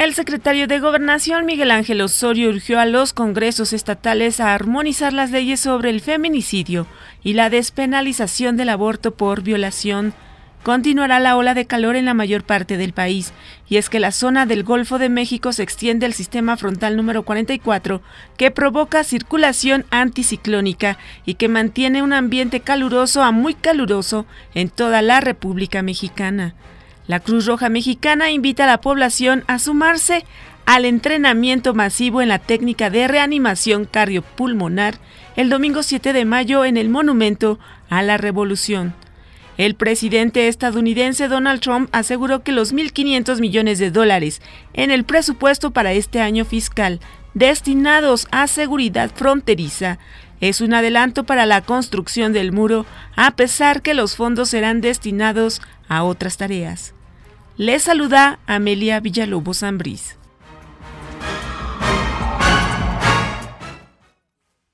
El secretario de Gobernación Miguel Ángel Osorio urgió a los congresos estatales a armonizar las leyes sobre el feminicidio y la despenalización del aborto por violación. Continuará la ola de calor en la mayor parte del país, y es que la zona del Golfo de México se extiende al sistema frontal número 44, que provoca circulación anticiclónica y que mantiene un ambiente caluroso a muy caluroso en toda la República Mexicana. La Cruz Roja Mexicana invita a la población a sumarse al entrenamiento masivo en la técnica de reanimación cardiopulmonar el domingo 7 de mayo en el Monumento a la Revolución. El presidente estadounidense Donald Trump aseguró que los 1.500 millones de dólares en el presupuesto para este año fiscal destinados a seguridad fronteriza es un adelanto para la construcción del muro, a pesar que los fondos serán destinados a otras tareas. Le saluda Amelia Villalobos Zambriz.